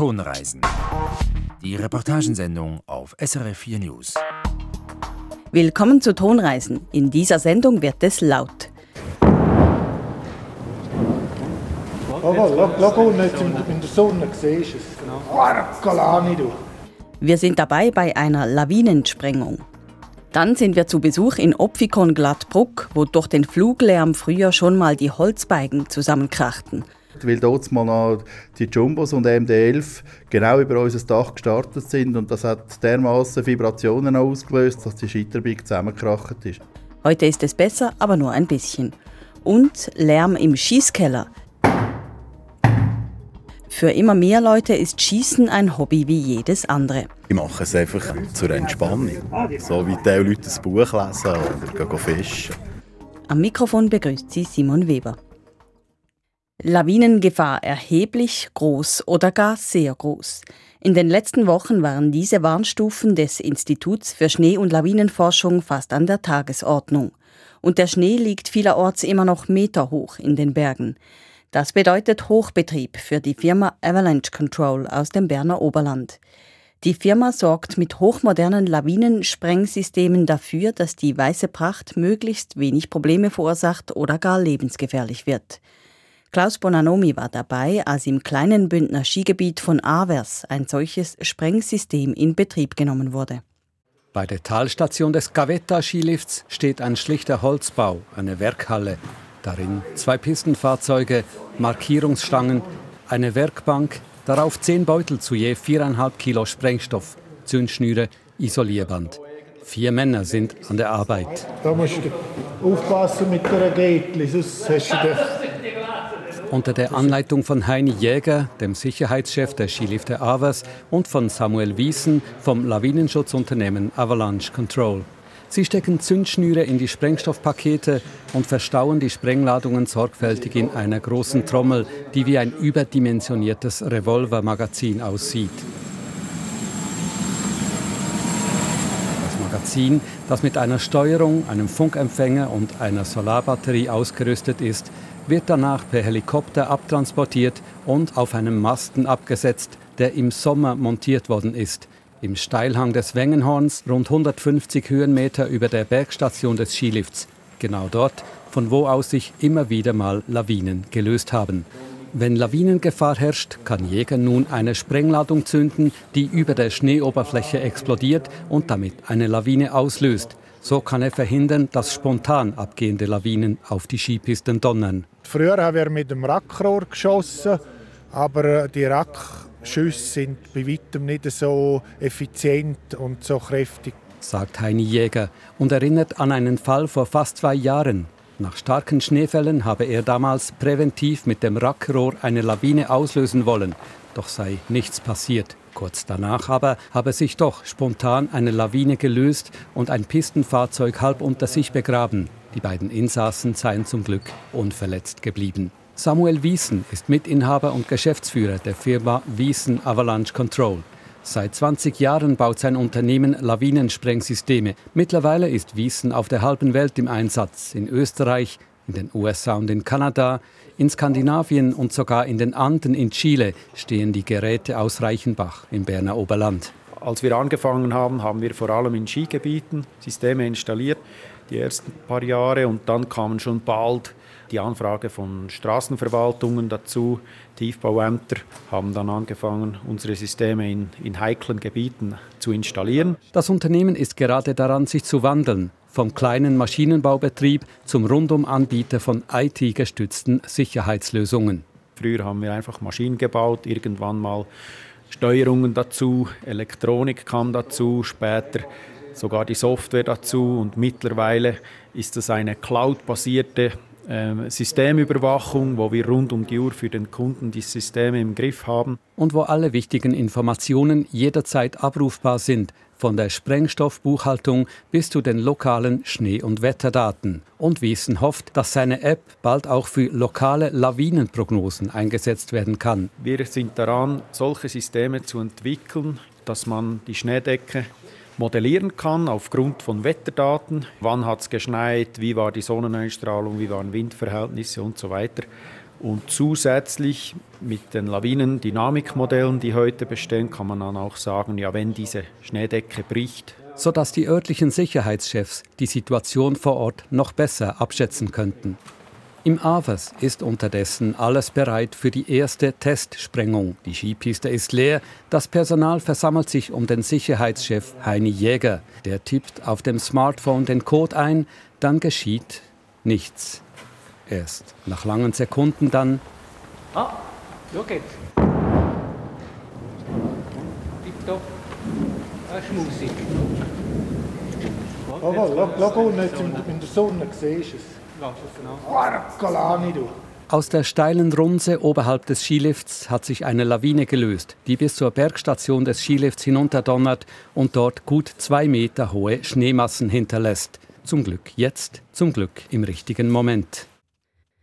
Tonreisen. Die Reportagensendung auf SRF 4 News. Willkommen zu Tonreisen. In dieser Sendung wird es laut. Wir sind dabei bei einer Lawinensprengung. Dann sind wir zu Besuch in Opfikon Glattbruck, wo durch den Fluglärm früher schon mal die Holzbeigen zusammenkrachten. Weil dort mal noch die Jumbos und MD-11 genau über unser Dach gestartet sind und das hat dermaßen Vibrationen ausgelöst, dass die Scheiterbike zusammengekracht ist. Heute ist es besser, aber nur ein bisschen. Und Lärm im Schießkeller. Für immer mehr Leute ist Schießen ein Hobby wie jedes andere. Ich mache es einfach zur Entspannung. So wie die Leute ein Buch lesen oder gehen fischen. Am Mikrofon begrüßt sie Simon Weber. Lawinengefahr erheblich, groß oder gar sehr groß. In den letzten Wochen waren diese Warnstufen des Instituts für Schnee- und Lawinenforschung fast an der Tagesordnung. Und der Schnee liegt vielerorts immer noch meterhoch in den Bergen. Das bedeutet Hochbetrieb für die Firma Avalanche Control aus dem Berner Oberland. Die Firma sorgt mit hochmodernen Lawinensprengsystemen dafür, dass die weiße Pracht möglichst wenig Probleme verursacht oder gar lebensgefährlich wird. Klaus Bonanomi war dabei, als im kleinen Bündner Skigebiet von Avers ein solches Sprengsystem in Betrieb genommen wurde. Bei der Talstation des Gavetta-Skilifts steht ein schlichter Holzbau, eine Werkhalle, Darin zwei Pistenfahrzeuge, Markierungsstangen, eine Werkbank, darauf zehn Beutel zu je viereinhalb Kilo Sprengstoff, Zündschnüre, Isolierband. Vier Männer sind an der Arbeit. Da musst du aufpassen mit der Gätli, sonst hast du den unter der Anleitung von Heini Jäger, dem Sicherheitschef der Skilifte Avers, und von Samuel Wiesen vom Lawinenschutzunternehmen Avalanche Control. Sie stecken Zündschnüre in die Sprengstoffpakete und verstauen die Sprengladungen sorgfältig in einer großen Trommel, die wie ein überdimensioniertes Revolvermagazin aussieht. Das Magazin, das mit einer Steuerung, einem Funkempfänger und einer Solarbatterie ausgerüstet ist, wird danach per Helikopter abtransportiert und auf einem Masten abgesetzt, der im Sommer montiert worden ist – im Steilhang des Wengenhorns, rund 150 Höhenmeter über der Bergstation des Skilifts, genau dort, von wo aus sich immer wieder mal Lawinen gelöst haben. Wenn Lawinengefahr herrscht, kann Jäger nun eine Sprengladung zünden, die über der Schneeoberfläche explodiert und damit eine Lawine auslöst. So kann er verhindern, dass spontan abgehende Lawinen auf die Skipisten donnern. Früher haben wir mit dem Rackrohr geschossen, aber die Rack Schüsse sind bei weitem nicht so effizient und so kräftig. Sagt Heini Jäger und erinnert an einen Fall vor fast zwei Jahren. Nach starken Schneefällen habe er damals präventiv mit dem Rackrohr eine Lawine auslösen wollen, doch sei nichts passiert. Kurz danach aber habe sich doch spontan eine Lawine gelöst und ein Pistenfahrzeug halb unter sich begraben. Die beiden Insassen seien zum Glück unverletzt geblieben. Samuel Wiesen ist Mitinhaber und Geschäftsführer der Firma Wiesen Avalanche Control. Seit 20 Jahren baut sein Unternehmen Lawinensprengsysteme. Mittlerweile ist Wiesen auf der halben Welt im Einsatz. In Österreich, in den USA und in Kanada, in Skandinavien und sogar in den Anden in Chile stehen die Geräte aus Reichenbach im Berner Oberland. Als wir angefangen haben, haben wir vor allem in Skigebieten Systeme installiert, die ersten paar Jahre. Und dann kamen schon bald die Anfrage von Straßenverwaltungen dazu. Tiefbauämter haben dann angefangen, unsere Systeme in, in heiklen Gebieten zu installieren. Das Unternehmen ist gerade daran, sich zu wandeln. Vom kleinen Maschinenbaubetrieb zum Rundumanbieter von IT-gestützten Sicherheitslösungen. Früher haben wir einfach Maschinen gebaut, irgendwann mal Steuerungen dazu, Elektronik kam dazu, später sogar die Software dazu und mittlerweile ist es eine cloud-basierte Systemüberwachung, wo wir rund um die Uhr für den Kunden die Systeme im Griff haben. Und wo alle wichtigen Informationen jederzeit abrufbar sind, von der Sprengstoffbuchhaltung bis zu den lokalen Schnee- und Wetterdaten. Und Wiesen hofft, dass seine App bald auch für lokale Lawinenprognosen eingesetzt werden kann. Wir sind daran, solche Systeme zu entwickeln, dass man die Schneedecke modellieren kann aufgrund von Wetterdaten. Wann hat es geschneit, wie war die Sonneneinstrahlung, wie waren Windverhältnisse und so weiter. Und zusätzlich mit den Lawinendynamikmodellen, die heute bestehen, kann man dann auch sagen, ja, wenn diese Schneedecke bricht, sodass die örtlichen Sicherheitschefs die Situation vor Ort noch besser abschätzen könnten. Im Avers ist unterdessen alles bereit für die erste Testsprengung. Die Skipiste ist leer, das Personal versammelt sich um den Sicherheitschef Heini Jäger. Der tippt auf dem Smartphone den Code ein, dann geschieht nichts. Erst nach langen Sekunden dann. Ah, schau jetzt. Tipptopp. Das ist Musik. Oh, schau, schau unten in der Sonne, siehst du es? Aus der steilen Runze oberhalb des Skilifts hat sich eine Lawine gelöst, die bis zur Bergstation des Skilifts hinunterdonnert und dort gut zwei Meter hohe Schneemassen hinterlässt. Zum Glück jetzt, zum Glück im richtigen Moment.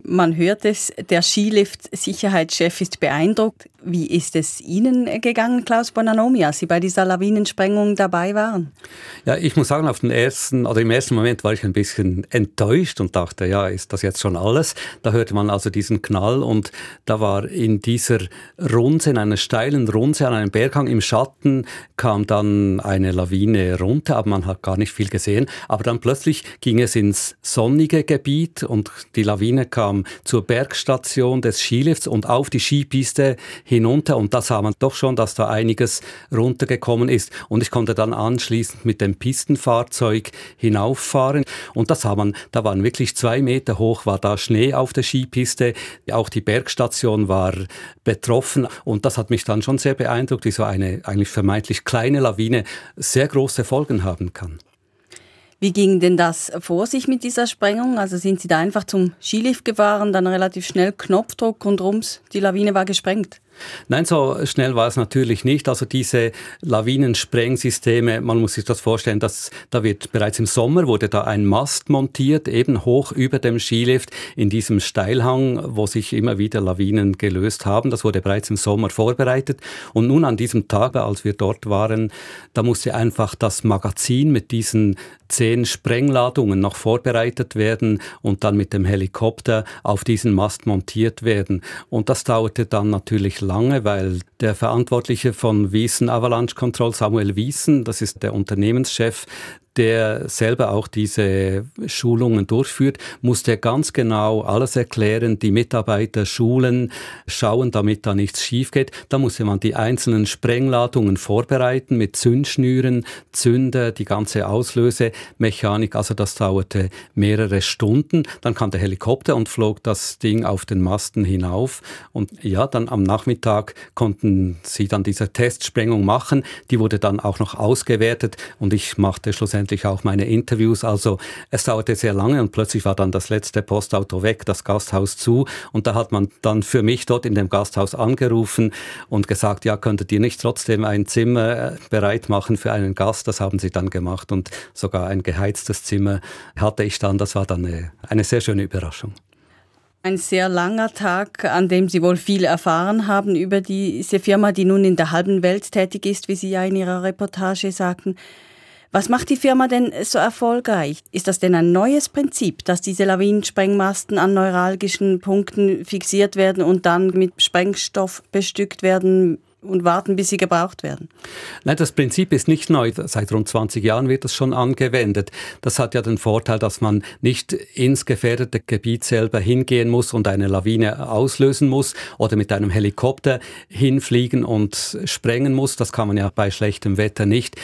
Man hört es, der Skilift-Sicherheitschef ist beeindruckt. Wie ist es Ihnen gegangen, Klaus Bonanomi, als Sie bei dieser Lawinensprengung dabei waren? Ja, ich muss sagen, auf den ersten, oder im ersten Moment war ich ein bisschen enttäuscht und dachte, ja, ist das jetzt schon alles? Da hörte man also diesen Knall und da war in dieser Runze, in einer steilen Runze an einem Berghang im Schatten, kam dann eine Lawine runter, aber man hat gar nicht viel gesehen. Aber dann plötzlich ging es ins sonnige Gebiet und die Lawine kam zur Bergstation des Skilifts und auf die Skipiste hin hinunter und da sah man doch schon, dass da einiges runtergekommen ist. Und ich konnte dann anschließend mit dem Pistenfahrzeug hinauffahren und da sah man, da waren wirklich zwei Meter hoch, war da Schnee auf der Skipiste. Auch die Bergstation war betroffen und das hat mich dann schon sehr beeindruckt, wie so eine eigentlich vermeintlich kleine Lawine sehr große Folgen haben kann. Wie ging denn das vor sich mit dieser Sprengung? Also sind Sie da einfach zum Skilift gefahren, dann relativ schnell Knopfdruck und rums, die Lawine war gesprengt? Nein, so schnell war es natürlich nicht. Also diese Lawinensprengsysteme, man muss sich das vorstellen, dass da wird bereits im Sommer wurde da ein Mast montiert, eben hoch über dem Skilift in diesem Steilhang, wo sich immer wieder Lawinen gelöst haben. Das wurde bereits im Sommer vorbereitet. Und nun an diesem Tag, als wir dort waren, da musste einfach das Magazin mit diesen zehn Sprengladungen noch vorbereitet werden und dann mit dem Helikopter auf diesen Mast montiert werden. Und das dauerte dann natürlich lange, weil der Verantwortliche von Wiesen Avalanche Control, Samuel Wiesen, das ist der Unternehmenschef, der selber auch diese Schulungen durchführt, muss der ganz genau alles erklären, die Mitarbeiter schulen, schauen, damit da nichts schief geht. Da muss man die einzelnen Sprengladungen vorbereiten mit Zündschnüren, Zünder, die ganze Auslösemechanik. Also das dauerte mehrere Stunden. Dann kam der Helikopter und flog das Ding auf den Masten hinauf. Und ja, dann am Nachmittag konnten sie dann diese Testsprengung machen. Die wurde dann auch noch ausgewertet und ich machte schlussendlich schlussendlich auch meine Interviews. Also es dauerte sehr lange und plötzlich war dann das letzte Postauto weg, das Gasthaus zu und da hat man dann für mich dort in dem Gasthaus angerufen und gesagt, ja, könntet ihr nicht trotzdem ein Zimmer äh, bereit machen für einen Gast? Das haben sie dann gemacht und sogar ein geheiztes Zimmer hatte ich dann. Das war dann eine, eine sehr schöne Überraschung. Ein sehr langer Tag, an dem Sie wohl viel erfahren haben über diese Firma, die nun in der halben Welt tätig ist, wie Sie ja in Ihrer Reportage sagten. Was macht die Firma denn so erfolgreich? Ist das denn ein neues Prinzip, dass diese Lawinensprengmasten an neuralgischen Punkten fixiert werden und dann mit Sprengstoff bestückt werden, und warten, bis sie gebraucht werden? Nein, das Prinzip ist nicht neu. Seit rund 20 Jahren wird das schon angewendet. Das hat ja den Vorteil, dass man nicht ins gefährdete Gebiet selber hingehen muss und eine Lawine auslösen muss oder mit einem Helikopter hinfliegen und sprengen muss. Das kann man ja bei schlechtem Wetter nicht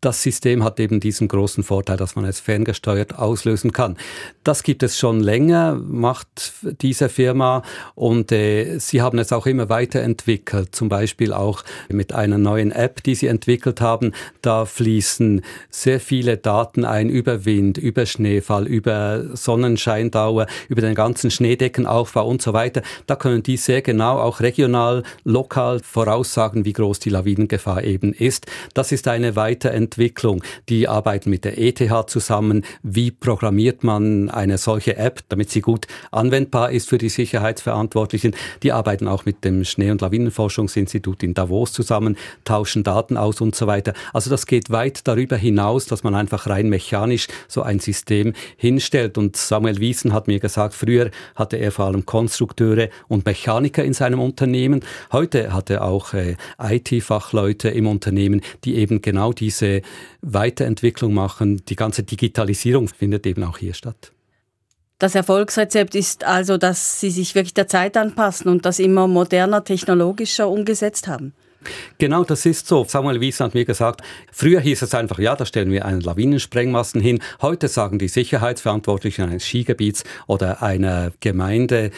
das System hat eben diesen großen Vorteil, dass man es ferngesteuert auslösen kann. Das gibt es schon länger, macht diese Firma und äh, sie haben es auch immer weiterentwickelt, zum Beispiel auch mit einer neuen App, die sie entwickelt haben. Da fließen sehr viele Daten ein über Wind, über Schneefall, über Sonnenscheindauer, über den ganzen Schneedeckenaufbau und so weiter. Da können die sehr genau auch regional, lokal voraussagen, wie groß die Lawinengefahr eben ist. Das ist eine Weiterentwicklung Weiterentwicklung. Die arbeiten mit der ETH zusammen. Wie programmiert man eine solche App, damit sie gut anwendbar ist für die Sicherheitsverantwortlichen? Die arbeiten auch mit dem Schnee- und Lawinenforschungsinstitut in Davos zusammen, tauschen Daten aus und so weiter. Also das geht weit darüber hinaus, dass man einfach rein mechanisch so ein System hinstellt. Und Samuel Wiesen hat mir gesagt, früher hatte er vor allem Konstrukteure und Mechaniker in seinem Unternehmen. Heute hat er auch äh, IT-Fachleute im Unternehmen, die eben genau diese Weiterentwicklung machen. Die ganze Digitalisierung findet eben auch hier statt. Das Erfolgsrezept ist also, dass Sie sich wirklich der Zeit anpassen und das immer moderner, technologischer umgesetzt haben. Genau, das ist so. Samuel Wies hat mir gesagt, früher hieß es einfach, ja, da stellen wir einen Lawinensprengmasten hin. Heute sagen die Sicherheitsverantwortlichen eines Skigebiets oder einer Gemeinde,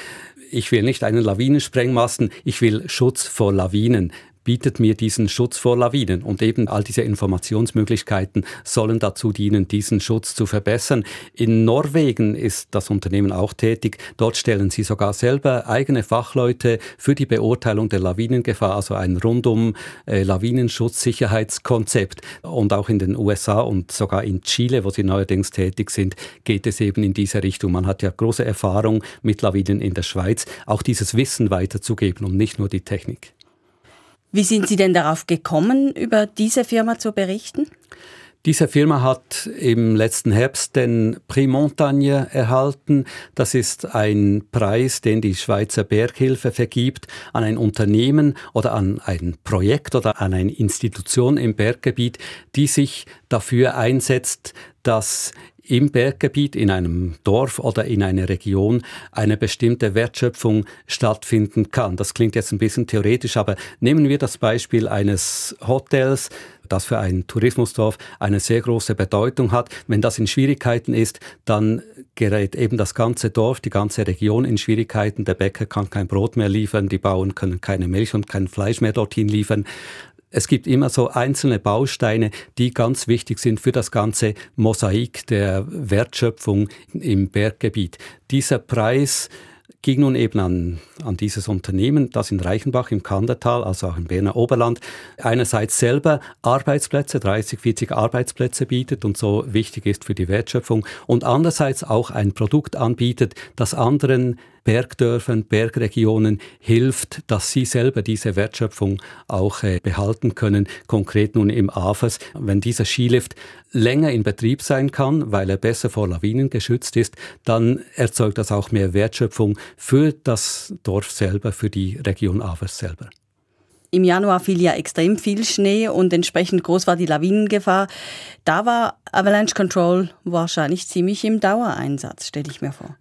ich will nicht einen Lawinensprengmasten, ich will Schutz vor Lawinen bietet mir diesen Schutz vor Lawinen. Und eben all diese Informationsmöglichkeiten sollen dazu dienen, diesen Schutz zu verbessern. In Norwegen ist das Unternehmen auch tätig. Dort stellen sie sogar selber eigene Fachleute für die Beurteilung der Lawinengefahr, also ein rundum äh, Lawinenschutzsicherheitskonzept. Und auch in den USA und sogar in Chile, wo sie neuerdings tätig sind, geht es eben in diese Richtung. Man hat ja große Erfahrung mit Lawinen in der Schweiz, auch dieses Wissen weiterzugeben und nicht nur die Technik. Wie sind Sie denn darauf gekommen, über diese Firma zu berichten? Diese Firma hat im letzten Herbst den Prix Montagne erhalten. Das ist ein Preis, den die Schweizer Berghilfe vergibt an ein Unternehmen oder an ein Projekt oder an eine Institution im Berggebiet, die sich dafür einsetzt, dass im Berggebiet, in einem Dorf oder in einer Region eine bestimmte Wertschöpfung stattfinden kann. Das klingt jetzt ein bisschen theoretisch, aber nehmen wir das Beispiel eines Hotels, das für ein Tourismusdorf eine sehr große Bedeutung hat. Wenn das in Schwierigkeiten ist, dann gerät eben das ganze Dorf, die ganze Region in Schwierigkeiten. Der Bäcker kann kein Brot mehr liefern, die Bauern können keine Milch und kein Fleisch mehr dorthin liefern es gibt immer so einzelne Bausteine, die ganz wichtig sind für das ganze Mosaik der Wertschöpfung im Berggebiet. Dieser Preis ging nun eben an, an dieses Unternehmen, das in Reichenbach im Kandertal, also auch im Berner Oberland, einerseits selber Arbeitsplätze, 30, 40 Arbeitsplätze bietet und so wichtig ist für die Wertschöpfung und andererseits auch ein Produkt anbietet, das anderen Bergdörfern, Bergregionen hilft, dass sie selber diese Wertschöpfung auch äh, behalten können. Konkret nun im AFAS, wenn dieser Skilift länger in Betrieb sein kann, weil er besser vor Lawinen geschützt ist, dann erzeugt das auch mehr Wertschöpfung für das Dorf selber, für die Region AFAS selber. Im Januar fiel ja extrem viel Schnee und entsprechend groß war die Lawinengefahr. Da war Avalanche Control wahrscheinlich ziemlich im Dauereinsatz, stelle ich mir vor.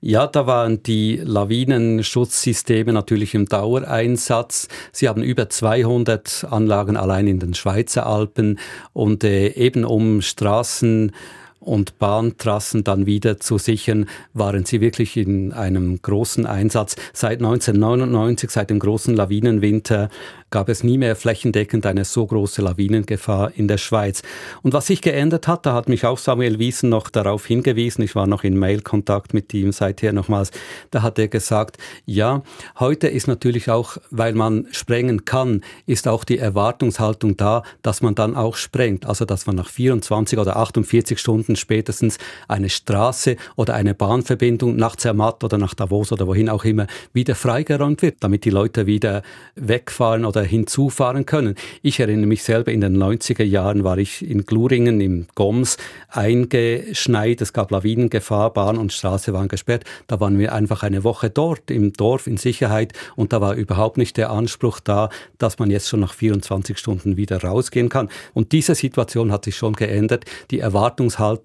Ja, da waren die Lawinenschutzsysteme natürlich im Dauereinsatz. Sie haben über 200 Anlagen allein in den Schweizer Alpen und äh, eben um Straßen und Bahntrassen dann wieder zu sichern, waren sie wirklich in einem großen Einsatz. Seit 1999, seit dem großen Lawinenwinter, gab es nie mehr flächendeckend eine so große Lawinengefahr in der Schweiz. Und was sich geändert hat, da hat mich auch Samuel Wiesen noch darauf hingewiesen, ich war noch in Mailkontakt mit ihm seither nochmals, da hat er gesagt, ja, heute ist natürlich auch, weil man sprengen kann, ist auch die Erwartungshaltung da, dass man dann auch sprengt, also dass man nach 24 oder 48 Stunden spätestens eine Straße oder eine Bahnverbindung nach Zermatt oder nach Davos oder wohin auch immer wieder freigeräumt wird, damit die Leute wieder wegfahren oder hinzufahren können. Ich erinnere mich selber, in den 90er Jahren war ich in Gluringen im Goms eingeschneit. Es gab Lawinengefahr, Bahn und Straße waren gesperrt. Da waren wir einfach eine Woche dort im Dorf in Sicherheit und da war überhaupt nicht der Anspruch da, dass man jetzt schon nach 24 Stunden wieder rausgehen kann. Und diese Situation hat sich schon geändert. Die Erwartungshaltung,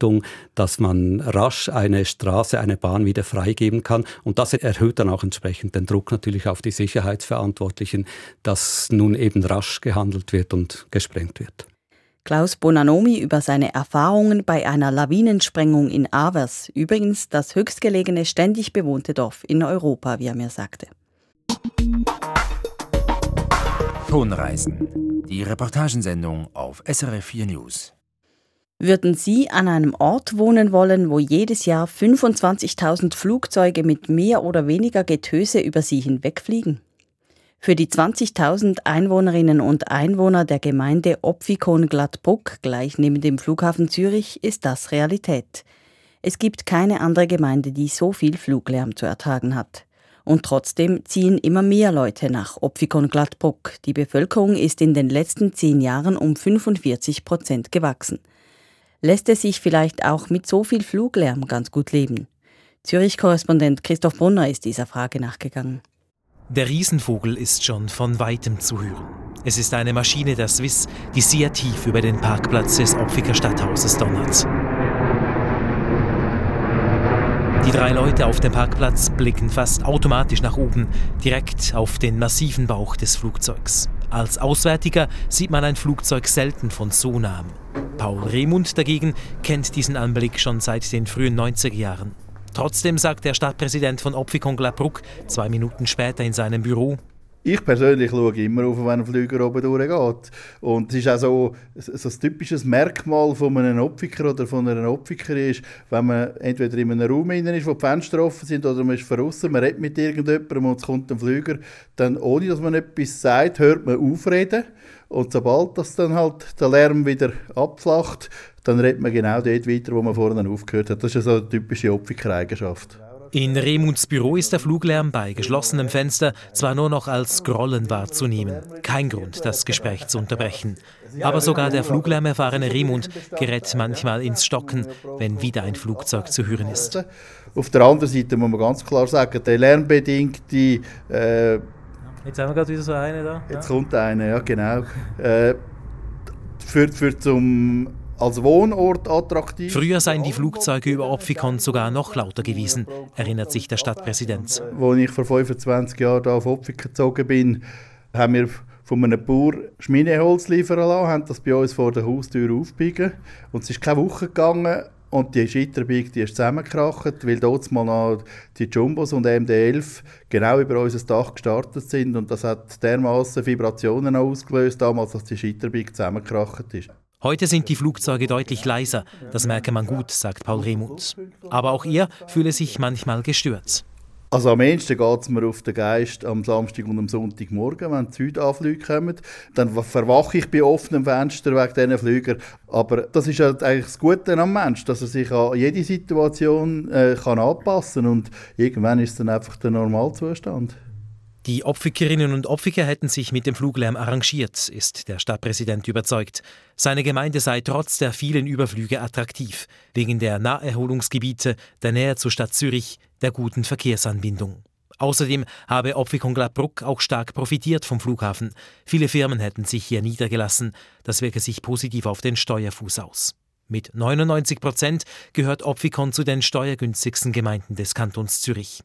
dass man rasch eine Straße, eine Bahn wieder freigeben kann und das erhöht dann auch entsprechend den Druck natürlich auf die Sicherheitsverantwortlichen, dass nun eben rasch gehandelt wird und gesprengt wird. Klaus Bonanomi über seine Erfahrungen bei einer Lawinensprengung in Avers, übrigens das höchstgelegene ständig bewohnte Dorf in Europa, wie er mir sagte. Tonreisen. Die Reportagensendung auf SRF 4 News. Würden Sie an einem Ort wohnen wollen, wo jedes Jahr 25.000 Flugzeuge mit mehr oder weniger Getöse über Sie hinwegfliegen? Für die 20.000 Einwohnerinnen und Einwohner der Gemeinde Opfikon-Gladbruck, gleich neben dem Flughafen Zürich, ist das Realität. Es gibt keine andere Gemeinde, die so viel Fluglärm zu ertragen hat. Und trotzdem ziehen immer mehr Leute nach Opfikon-Gladbruck. Die Bevölkerung ist in den letzten zehn Jahren um 45 Prozent gewachsen. Lässt es sich vielleicht auch mit so viel Fluglärm ganz gut leben? Zürich-Korrespondent Christoph Brunner ist dieser Frage nachgegangen. Der Riesenvogel ist schon von weitem zu hören. Es ist eine Maschine der Swiss, die sehr tief über den Parkplatz des Opfiker Stadthauses donnert. Die drei Leute auf dem Parkplatz blicken fast automatisch nach oben, direkt auf den massiven Bauch des Flugzeugs. Als Auswärtiger sieht man ein Flugzeug selten von so nahem. Paul Remund dagegen kennt diesen Anblick schon seit den frühen 90er Jahren. Trotzdem sagt der Stadtpräsident von Opfikon Glabruck zwei Minuten später in seinem Büro, ich persönlich schaue immer auf, wenn ein Flüger oben durchgeht. Und es ist auch so, so ein typisches Merkmal von einem Opfiker oder von einer Opfikerin ist, wenn man entweder in einem Raum ist, wo die Fenster offen sind, oder man ist draußen, man redet mit irgendjemandem und es kommt ein Flüger, dann ohne dass man etwas sagt, hört man aufreden. Und sobald das dann halt der Lärm wieder abflacht, dann redet man genau dort weiter, wo man vorhin aufgehört hat. Das ist so eine typische Opfikereigenschaft. In Remunds Büro ist der Fluglärm bei geschlossenem Fenster zwar nur noch als Grollen wahrzunehmen. Kein Grund, das Gespräch zu unterbrechen. Aber sogar der fluglärmerfahrene Remund gerät manchmal ins Stocken, wenn wieder ein Flugzeug zu hören ist. Auf der anderen Seite muss man ganz klar sagen, der lärmbedingte äh, Jetzt haben wir gerade wieder so eine da. Jetzt kommt eine, ja genau. Äh, führt, führt zum als Wohnort attraktiv. Früher seien die Flugzeuge über Opfikon sogar noch lauter gewesen, erinnert sich der Stadtpräsident. Als ich vor 25 Jahren hier auf Opfikon gezogen bin, haben wir von einem Bauer Schmineholz liefern lassen, haben das bei uns vor der Haustür aufgebiegen. Und es ist keine Woche gegangen und die Scheiterbeig die ist zusammengekracht, weil dort mal noch die Jumbos und MD-11 genau über unser Dach gestartet sind. Und das hat dermaßen Vibrationen ausgelöst, damals, dass die Scheiterbeig zusammengekracht ist. Heute sind die Flugzeuge deutlich leiser, das merke man gut, sagt Paul Remuth. Aber auch er fühle sich manchmal gestört. Also am ehesten geht es mir auf den Geist am Samstag und am Sonntagmorgen, wenn die Südanflüge kommen. Dann verwache ich bei offenem Fenster wegen diesen Flügern. Aber das ist halt eigentlich das Gute am Mensch, dass er sich an jede Situation äh, kann anpassen kann. Und irgendwann ist es dann einfach der Normalzustand. Die Opfikerinnen und Opfiker hätten sich mit dem Fluglärm arrangiert, ist der Stadtpräsident überzeugt. Seine Gemeinde sei trotz der vielen Überflüge attraktiv, wegen der Naherholungsgebiete, der Nähe zur Stadt Zürich, der guten Verkehrsanbindung. Außerdem habe Opfikon Gladbruck auch stark profitiert vom Flughafen. Viele Firmen hätten sich hier niedergelassen. Das wirke sich positiv auf den Steuerfuß aus. Mit 99 Prozent gehört Opfikon zu den steuergünstigsten Gemeinden des Kantons Zürich.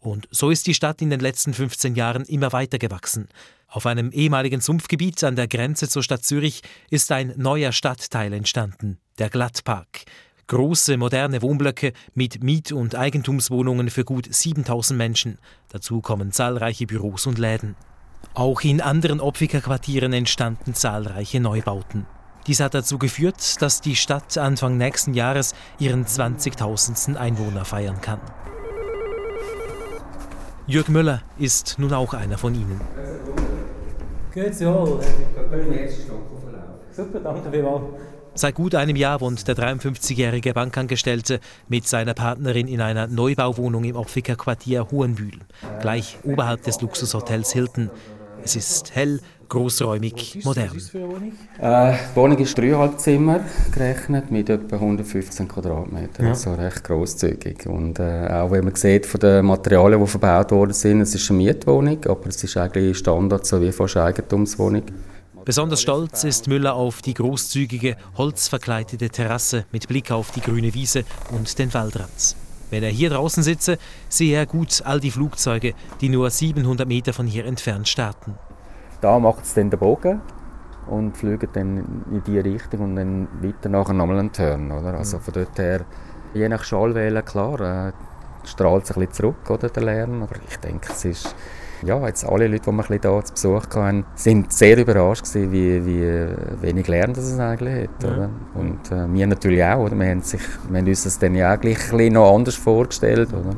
Und so ist die Stadt in den letzten 15 Jahren immer weiter gewachsen. Auf einem ehemaligen Sumpfgebiet an der Grenze zur Stadt Zürich ist ein neuer Stadtteil entstanden, der Glattpark. Große moderne Wohnblöcke mit Miet- und Eigentumswohnungen für gut 7000 Menschen. Dazu kommen zahlreiche Büros und Läden. Auch in anderen Opfiker Quartieren entstanden zahlreiche Neubauten. Dies hat dazu geführt, dass die Stadt Anfang nächsten Jahres ihren 20.000. Einwohner feiern kann. Jörg Müller ist nun auch einer von ihnen. Geht's wohl? Super, danke vielmals. Seit gut einem Jahr wohnt der 53-jährige Bankangestellte mit seiner Partnerin in einer Neubauwohnung im Opfiker Quartier Hohenbühl, gleich oberhalb des Luxushotels Hilton. Es ist hell, großräumig, modern. Äh, die Wohnung ist dreieinhalb Zimmer gerechnet mit etwa 115 Quadratmetern, ja. also recht großzügig. Und äh, auch wenn man sieht von den Materialien, die verbaut worden sind, es ist eine Mietwohnung, aber es ist eigentlich Standard, so wie fast eine Eigentumswohnung. Besonders stolz ist Müller auf die großzügige, holzverkleidete Terrasse mit Blick auf die grüne Wiese und den Waldrand. Wenn er hier draußen sitze, sehe er gut all die Flugzeuge, die nur 700 Meter von hier entfernt starten. Da macht es dann den Bogen und fliegt dann in die Richtung und dann weiter nachher nochmal einen Turn. Oder? Also von dort her, je nach Schallwelle, klar, äh, strahlt es ein bisschen zurück, oder, der Lärm. Aber ich denke, es ist, ja, jetzt alle Leute, die wir hier zu Besuch hatten, sind sehr überrascht gewesen, wie, wie wenig Lärm das es eigentlich hat. Oder? Und äh, wir natürlich auch. Oder? Wir, haben sich, wir haben uns das dann ja auch gleich noch anders vorgestellt. Oder?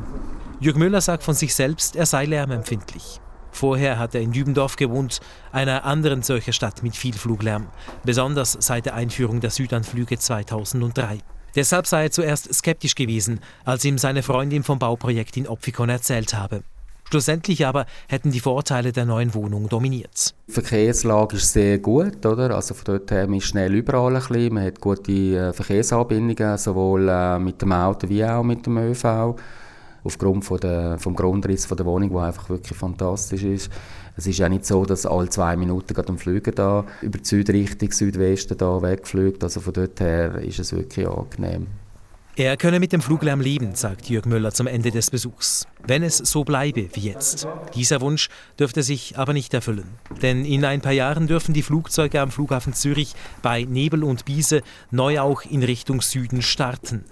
Jürg Müller sagt von sich selbst, er sei lärmempfindlich. Vorher hat er in Dübendorf gewohnt, einer anderen Zürcher Stadt mit viel Fluglärm, besonders seit der Einführung der Südanflüge 2003. Deshalb sei er zuerst skeptisch gewesen, als ihm seine Freundin vom Bauprojekt in Opfikon erzählt habe. Schlussendlich aber hätten die Vorteile der neuen Wohnung dominiert. Die Verkehrslage ist sehr gut, oder? Also von dort her ist schnell überall ein bisschen. Man hat gute äh, Verkehrsanbindungen, sowohl äh, mit dem Auto wie auch mit dem ÖV. Aufgrund von der, vom Grundriss von der Wohnung, der einfach wirklich fantastisch ist. Es ist ja nicht so, dass alle zwei Minuten gerade ein Flüger da über die Südrichtung, Südwesten da wegfliegt. Also von dort her ist es wirklich angenehm. Er könne mit dem Fluglärm leben, sagt Jörg Müller zum Ende des Besuchs. Wenn es so bleibe wie jetzt. Dieser Wunsch dürfte sich aber nicht erfüllen. Denn in ein paar Jahren dürfen die Flugzeuge am Flughafen Zürich bei Nebel und Biese neu auch in Richtung Süden starten.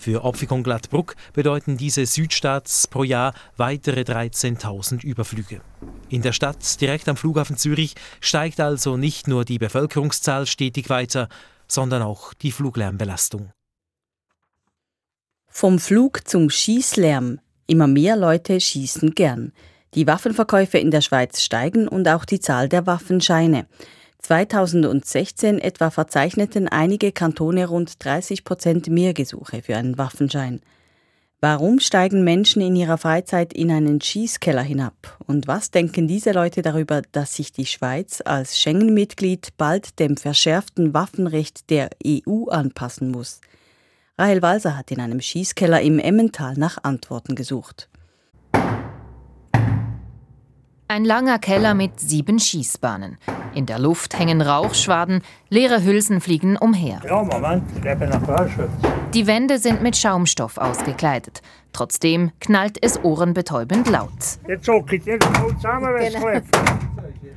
Für Opfikon Glattbruck bedeuten diese Südstarts pro Jahr weitere 13.000 Überflüge. In der Stadt direkt am Flughafen Zürich steigt also nicht nur die Bevölkerungszahl stetig weiter, sondern auch die Fluglärmbelastung. Vom Flug zum Schießlärm. Immer mehr Leute schießen gern. Die Waffenverkäufe in der Schweiz steigen und auch die Zahl der Waffenscheine. 2016 etwa verzeichneten einige Kantone rund 30 Prozent mehr Gesuche für einen Waffenschein. Warum steigen Menschen in ihrer Freizeit in einen Schießkeller hinab? Und was denken diese Leute darüber, dass sich die Schweiz als Schengen-Mitglied bald dem verschärften Waffenrecht der EU anpassen muss? Rahel Walser hat in einem Schießkeller im Emmental nach Antworten gesucht. Ein langer Keller mit sieben Schießbahnen. In der Luft hängen Rauchschwaden, leere Hülsen fliegen umher. Ja, Moment, ich gebe nach Die Wände sind mit Schaumstoff ausgekleidet. Trotzdem knallt es ohrenbetäubend laut. Jetzt zuckt irgendwo zusammen, wenn es genau.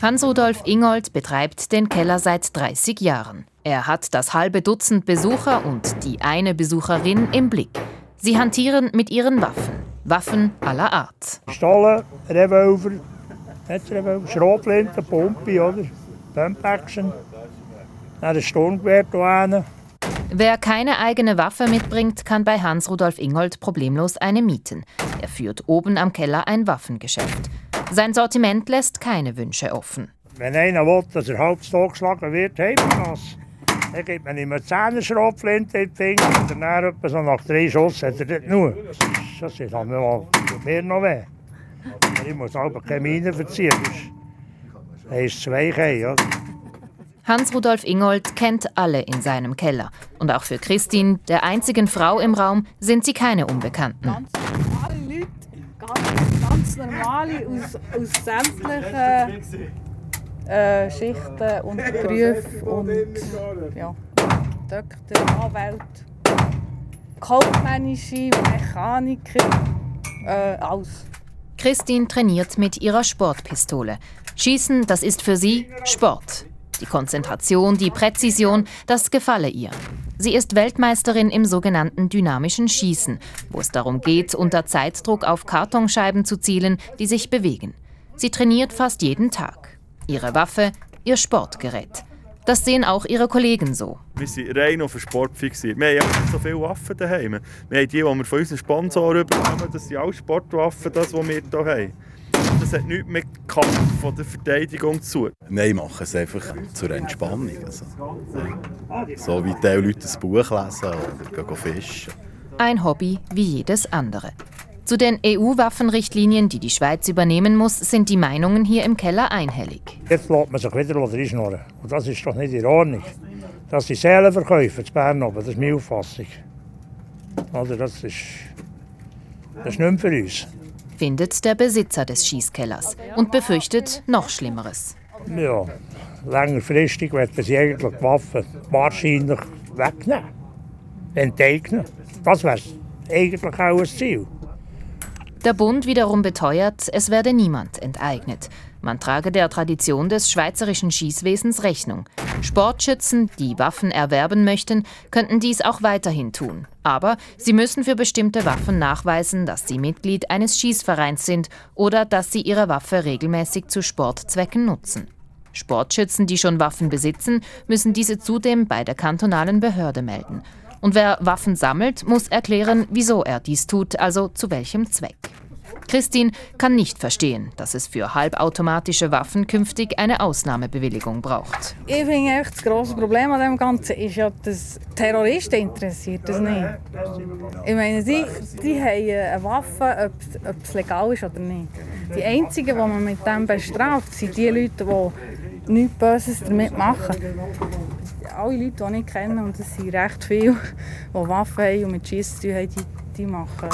Hans-Rudolf Ingold betreibt den Keller seit 30 Jahren. Er hat das halbe Dutzend Besucher und die eine Besucherin im Blick. Sie hantieren mit ihren Waffen. Waffen aller Art. Pistolen, Revolver, Revolver Schrotflinte, Pumpe, oder? Pump Action. Dann ein Sturmgewehr hier Wer keine eigene Waffe mitbringt, kann bei Hans-Rudolf Ingold problemlos eine mieten. Er führt oben am Keller ein Waffengeschäft. Sein Sortiment lässt keine Wünsche offen. Wenn einer will, dass er halb geschlagen wird, haben wir das. Dann gibt man ihm eine Zähnerschrotflinte in die Finger und dann etwa so nach drei Schuss hat er das nur. Das ist dann mal mir noch weh. Ich muss aber keine Mine verziehen, sonst ist zwei Kei, Hans-Rudolf Ingold kennt alle in seinem Keller. Und auch für Christine, der einzigen Frau im Raum, sind sie keine Unbekannten. Ganz normale Leute, ganz, ganz normale aus, aus sämtlichen äh, Schichten und Berufen und ja, Doktor, Anwälte, kaufmännische Mechaniker, äh, alles. Christine trainiert mit ihrer Sportpistole. Schießen, das ist für sie Sport. Die Konzentration, die Präzision, das gefalle ihr. Sie ist Weltmeisterin im sogenannten dynamischen Schießen, wo es darum geht, unter Zeitdruck auf Kartonscheiben zu zielen, die sich bewegen. Sie trainiert fast jeden Tag. Ihre Waffe, ihr Sportgerät. Das sehen auch ihre Kollegen so. Wir sind rein auf den Sport fixiert. Wir haben nicht so viele Waffen daheim. Wir haben die, die wir von unseren Sponsoren bekommen, das sind alle Sportwaffen, das, wir hier haben. Das hat nichts mit Kampf von der Verteidigung zu. Nein, machen es einfach zur Entspannung. Also, so wie die Leute ein Buch lesen oder gehen fischen. Ein Hobby wie jedes andere. Zu den EU-Waffenrichtlinien, die die Schweiz übernehmen muss, sind die Meinungen hier im Keller einhellig. Jetzt lässt man sich wieder reinschnurren. Und das ist doch nicht in Ordnung. Das sind Seelenverkäufe in Bern oben, das ist meine Auffassung. Also das ist, das ist nicht für uns. Findet der Besitzer des Schießkellers und befürchtet noch Schlimmeres. Ja, längerfristig werden sie eigentlich die Waffen wahrscheinlich wegnehmen, enteignen. Das wäre eigentlich auch ein Ziel. Der Bund wiederum beteuert, es werde niemand enteignet. Man trage der Tradition des schweizerischen Schießwesens Rechnung. Sportschützen, die Waffen erwerben möchten, könnten dies auch weiterhin tun. Aber sie müssen für bestimmte Waffen nachweisen, dass sie Mitglied eines Schießvereins sind oder dass sie ihre Waffe regelmäßig zu Sportzwecken nutzen. Sportschützen, die schon Waffen besitzen, müssen diese zudem bei der kantonalen Behörde melden. Und wer Waffen sammelt, muss erklären, wieso er dies tut, also zu welchem Zweck. Christine kann nicht verstehen, dass es für halbautomatische Waffen künftig eine Ausnahmebewilligung braucht. Ich finde das grosse Problem an dem Ganzen ist ja, dass Terroristen interessiert das nicht. Ich meine, sie, die haben eine Waffe, ob, es legal ist oder nicht. Die einzigen, die man mit dem bestraft, sind die Leute, die nichts Böses damit machen. Alle Leute, die ich kenne, und es sind recht viele, die Waffen haben und mit Schießen zu tun haben, die, die machen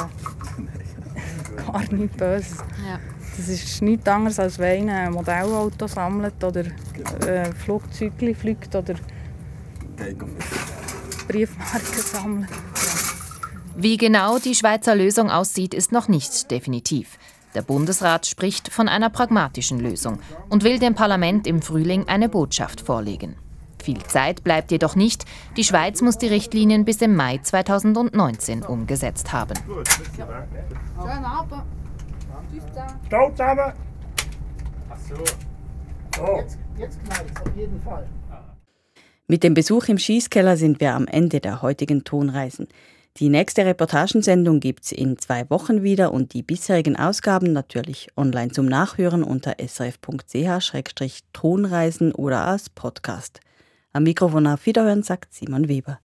gar nichts Böses. Ja. Das ist nichts anderes, als wenn ein Modellauto sammelt oder äh, Flugzeuge fliegt oder Briefmarken sammelt. Wie genau die Schweizer Lösung aussieht, ist noch nicht definitiv. Der Bundesrat spricht von einer pragmatischen Lösung und will dem Parlament im Frühling eine Botschaft vorlegen. Viel Zeit bleibt jedoch nicht. Die Schweiz muss die Richtlinien bis im Mai 2019 umgesetzt haben. Schönen Abend. Stau zusammen. Ach so. so. Jetzt, jetzt knallt es auf jeden Fall. Mit dem Besuch im Schießkeller sind wir am Ende der heutigen Tonreisen. Die nächste Reportagensendung gibt es in zwei Wochen wieder und die bisherigen Ausgaben natürlich online zum Nachhören unter srf.ch-tonreisen oder als Podcast. Am Mikrofon auf Wiederhören sagt Simon Weber.